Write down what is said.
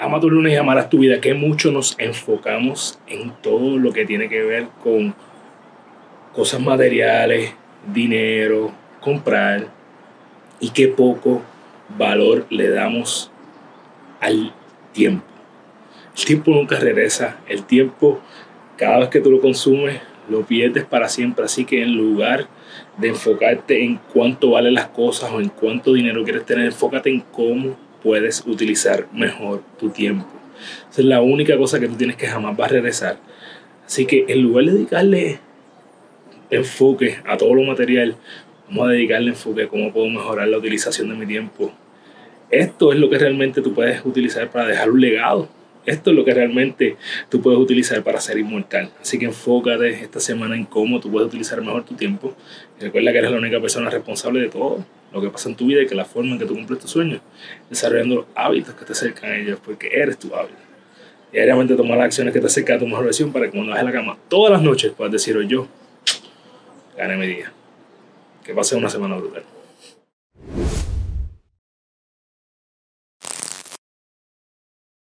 ama tu lunes y amarás tu vida, que mucho nos enfocamos en todo lo que tiene que ver con cosas materiales, dinero, comprar, y qué poco valor le damos al tiempo. El tiempo nunca regresa, el tiempo cada vez que tú lo consumes lo pierdes para siempre, así que en lugar de enfocarte en cuánto valen las cosas o en cuánto dinero quieres tener, enfócate en cómo puedes utilizar mejor tu tiempo. Esa es la única cosa que tú tienes que jamás va a regresar. Así que en lugar de dedicarle enfoque a todo lo material, vamos a dedicarle enfoque a cómo puedo mejorar la utilización de mi tiempo. Esto es lo que realmente tú puedes utilizar para dejar un legado. Esto es lo que realmente tú puedes utilizar para ser inmortal. Así que enfócate esta semana en cómo tú puedes utilizar mejor tu tiempo. Y recuerda que eres la única persona responsable de todo lo que pasa en tu vida y que la forma en que tú cumples tus sueños, desarrollando los hábitos que te acercan a ellos, porque eres tu hábito. Diariamente tomar las acciones que te acercan a tu mejor versión para que cuando bajes la cama todas las noches puedas decir, yo, gané mi día. Que pase una semana brutal.